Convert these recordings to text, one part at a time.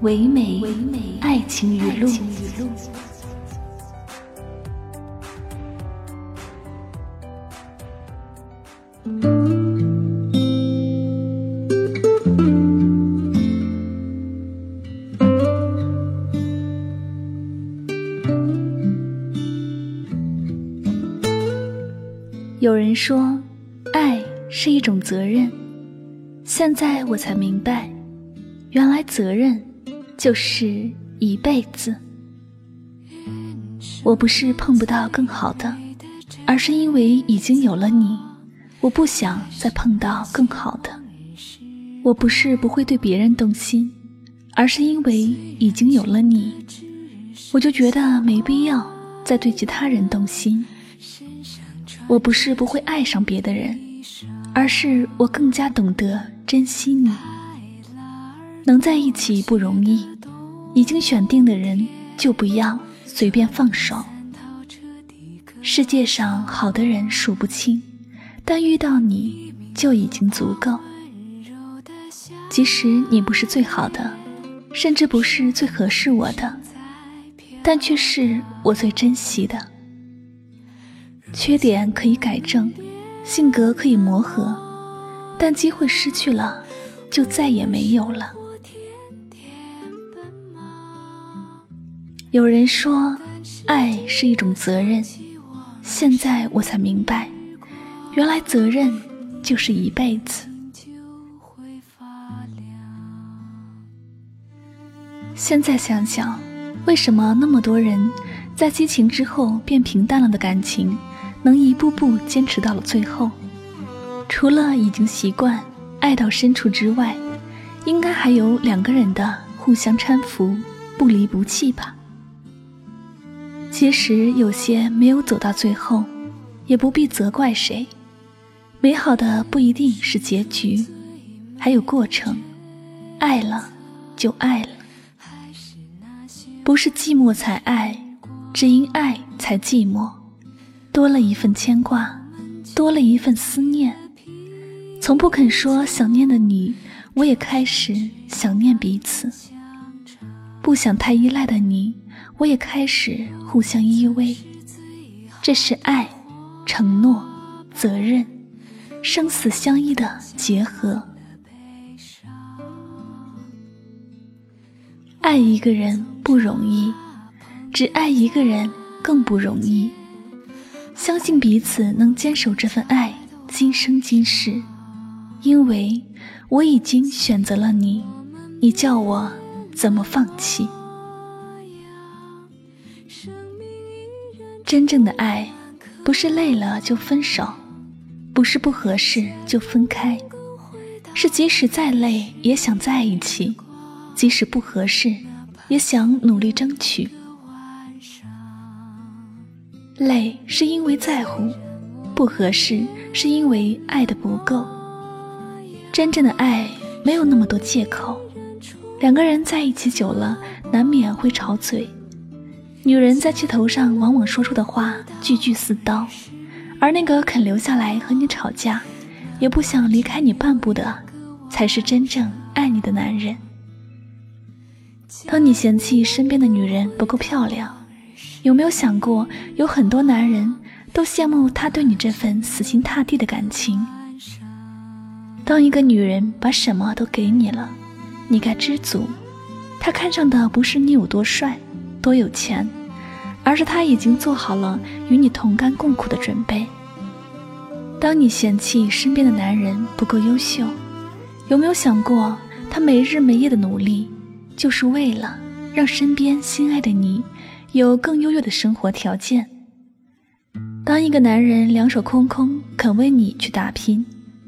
唯美爱情语录。有人说，爱是一种责任。现在我才明白，原来责任。就是一辈子。我不是碰不到更好的，而是因为已经有了你，我不想再碰到更好的。我不是不会对别人动心，而是因为已经有了你，我就觉得没必要再对其他人动心。我不是不会爱上别的人，而是我更加懂得珍惜你。能在一起不容易，已经选定的人就不要随便放手。世界上好的人数不清，但遇到你就已经足够。即使你不是最好的，甚至不是最合适我的，但却是我最珍惜的。缺点可以改正，性格可以磨合，但机会失去了，就再也没有了。有人说，爱是一种责任。现在我才明白，原来责任就是一辈子。现在想想，为什么那么多人在激情之后变平淡了的感情，能一步步坚持到了最后？除了已经习惯爱到深处之外，应该还有两个人的互相搀扶、不离不弃吧。其实有些没有走到最后，也不必责怪谁。美好的不一定是结局，还有过程。爱了就爱了，不是寂寞才爱，只因爱才寂寞。多了一份牵挂，多了一份思念。从不肯说想念的你，我也开始想念彼此。不想太依赖的你。我也开始互相依偎，这是爱、承诺、责任、生死相依的结合。爱一个人不容易，只爱一个人更不容易。相信彼此能坚守这份爱，今生今世。因为我已经选择了你，你叫我怎么放弃？真正的爱，不是累了就分手，不是不合适就分开，是即使再累也想在一起，即使不合适也想努力争取。累是因为在乎，不合适是因为爱的不够。真正的爱没有那么多借口，两个人在一起久了，难免会吵嘴。女人在气头上，往往说出的话句句似刀，而那个肯留下来和你吵架，也不想离开你半步的，才是真正爱你的男人。当你嫌弃身边的女人不够漂亮，有没有想过，有很多男人都羡慕他对你这份死心塌地的感情？当一个女人把什么都给你了，你该知足。她看上的不是你有多帅。多有钱，而是他已经做好了与你同甘共苦的准备。当你嫌弃身边的男人不够优秀，有没有想过，他没日没夜的努力，就是为了让身边心爱的你有更优越的生活条件？当一个男人两手空空肯为你去打拼，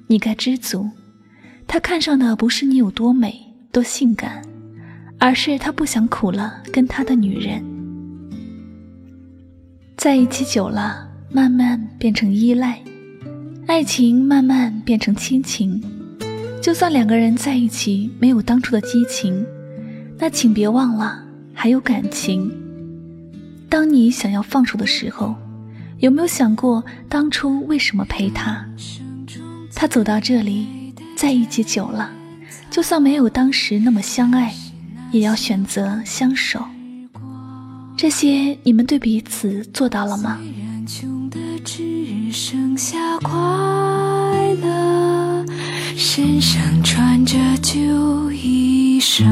你该知足。他看上的不是你有多美多性感。而是他不想苦了跟他的女人。在一起久了，慢慢变成依赖，爱情慢慢变成亲情。就算两个人在一起没有当初的激情，那请别忘了还有感情。当你想要放手的时候，有没有想过当初为什么陪他？他走到这里，在一起久了，就算没有当时那么相爱，也要选择相守。这些你们对彼此做到了吗？身上穿着旧衣裳，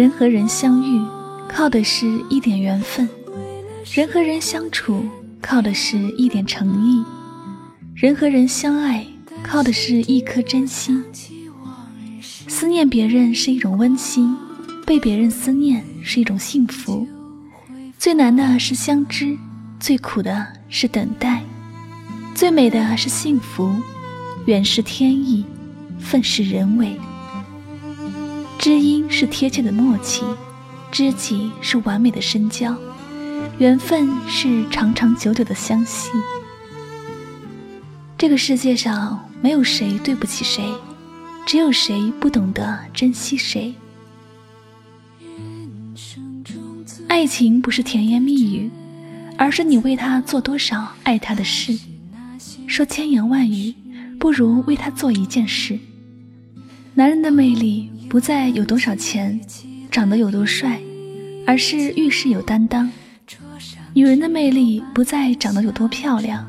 人和人相遇，靠的是一点缘分；人和人相处，靠的是一点诚意；人和人相爱，靠的是一颗真心。思念别人是一种温馨。被别人思念是一种幸福，最难的是相知，最苦的是等待，最美的是幸福。缘是天意，份是人为。知音是贴切的默契，知己是完美的深交，缘分是长长久久的相系。这个世界上没有谁对不起谁，只有谁不懂得珍惜谁。爱情不是甜言蜜语，而是你为他做多少爱他的事。说千言万语，不如为他做一件事。男人的魅力不在有多少钱，长得有多帅，而是遇事有担当。女人的魅力不在长得有多漂亮，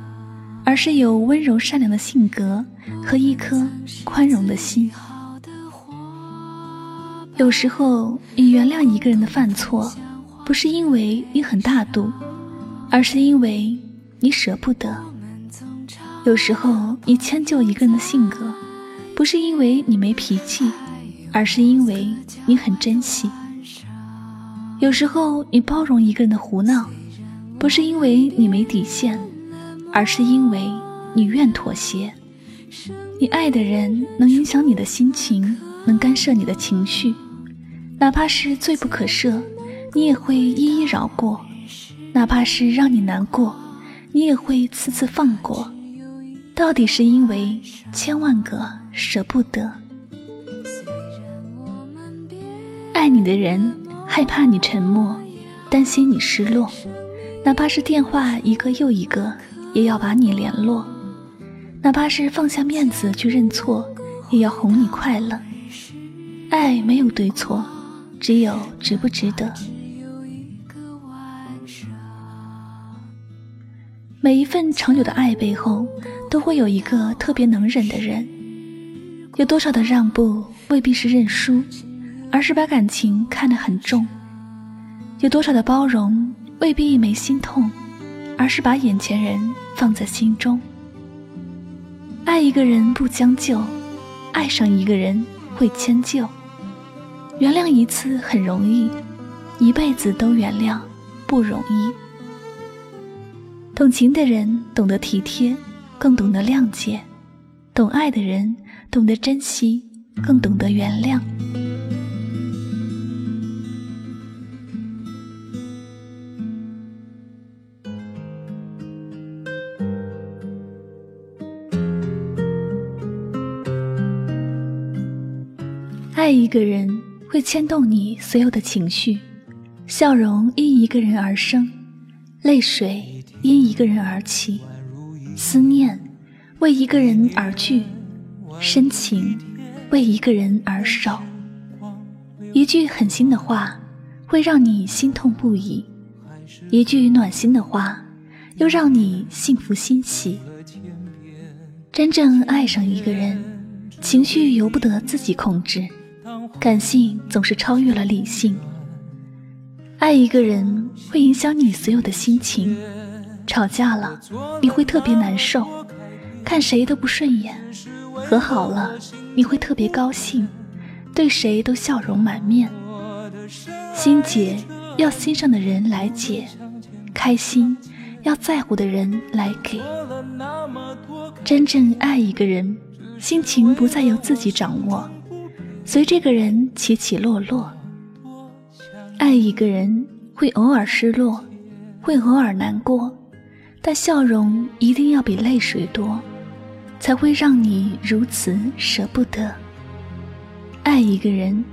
而是有温柔善良的性格和一颗宽容的心。有时候，你原谅一个人的犯错。不是因为你很大度，而是因为你舍不得。有时候你迁就一个人的性格，不是因为你没脾气，而是因为你很珍惜。有时候你包容一个人的胡闹，不是因为你没底线，而是因为你愿妥协。你爱的人能影响你的心情，能干涉你的情绪，哪怕是罪不可赦。你也会一一饶过，哪怕是让你难过，你也会次次放过。到底是因为千万个舍不得。爱你的人害怕你沉默，担心你失落，哪怕是电话一个又一个，也要把你联络；哪怕是放下面子去认错，也要哄你快乐。爱没有对错，只有值不值得。每一份长久的爱背后，都会有一个特别能忍的人。有多少的让步，未必是认输，而是把感情看得很重；有多少的包容，未必没心痛，而是把眼前人放在心中。爱一个人不将就，爱上一个人会迁就。原谅一次很容易，一辈子都原谅不容易。懂情的人懂得体贴，更懂得谅解；懂爱的人懂得珍惜，更懂得原谅。爱一个人会牵动你所有的情绪，笑容因一个人而生，泪水。因一个人而起，思念为一个人而聚，深情为一个人而守。一句狠心的话会让你心痛不已，一句暖心的话又让你幸福欣喜。真正爱上一个人，情绪由不得自己控制，感性总是超越了理性。爱一个人会影响你所有的心情，吵架了你会特别难受，看谁都不顺眼；和好了你会特别高兴，对谁都笑容满面。心结要心上的人来解，开心要在乎的人来给。真正爱一个人，心情不再由自己掌握，随这个人起起落落。爱一个人会偶尔失落，会偶尔难过，但笑容一定要比泪水多，才会让你如此舍不得。爱一个人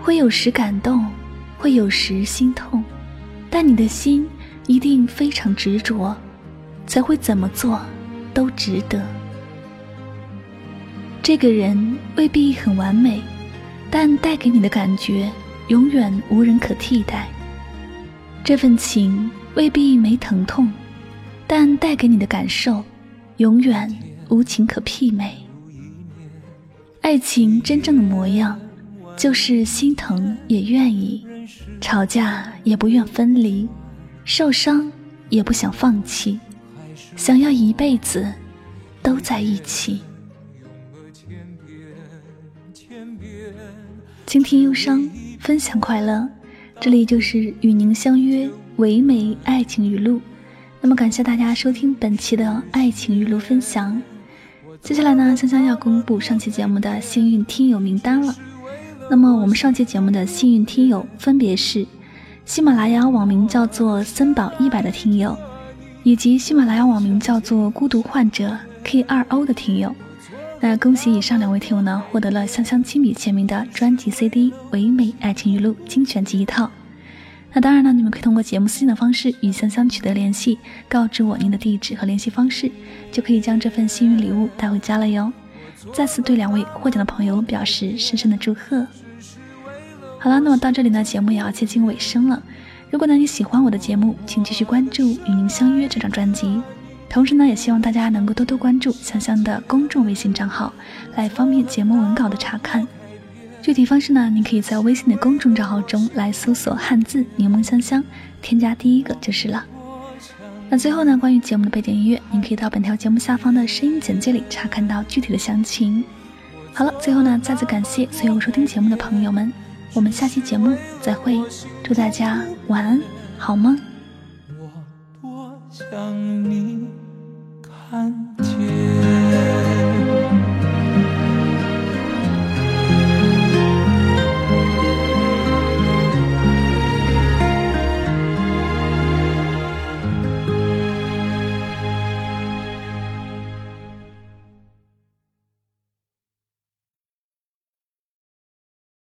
会有时感动，会有时心痛，但你的心一定非常执着，才会怎么做都值得。这个人未必很完美，但带给你的感觉。永远无人可替代。这份情未必没疼痛，但带给你的感受，永远无情可媲美。爱情真正的模样，就是心疼也愿意，吵架也不愿分离，受伤也不想放弃，想要一辈子都在一起。倾听忧伤。分享快乐，这里就是与您相约唯美爱情语录。那么感谢大家收听本期的爱情语录分享。接下来呢，香香要公布上期节目的幸运听友名单了。那么我们上期节目的幸运听友分别是喜马拉雅网名叫做森宝一百的听友，以及喜马拉雅网名叫做孤独患者 K 二 O 的听友。那恭喜以上两位听友呢，获得了香香亲笔签名的专辑 CD《唯美爱情语录精选集》一套。那当然了，你们可以通过节目私信的方式与香香取得联系，告知我您的地址和联系方式，就可以将这份幸运礼物带回家了哟。再次对两位获奖的朋友表示深深的祝贺。好了，那么到这里呢，节目也要接近尾声了。如果呢你喜欢我的节目，请继续关注《与您相约》这张专辑。同时呢，也希望大家能够多多关注香香的公众微信账号，来方便节目文稿的查看。具体方式呢，您可以在微信的公众账号中来搜索汉字柠檬香香，添加第一个就是了。那最后呢，关于节目的背景音乐，您可以到本条节目下方的声音简介里查看到具体的详情。好了，最后呢，再次感谢所有收听节目的朋友们，我们下期节目再会，祝大家晚安，好梦。我多想你。看见。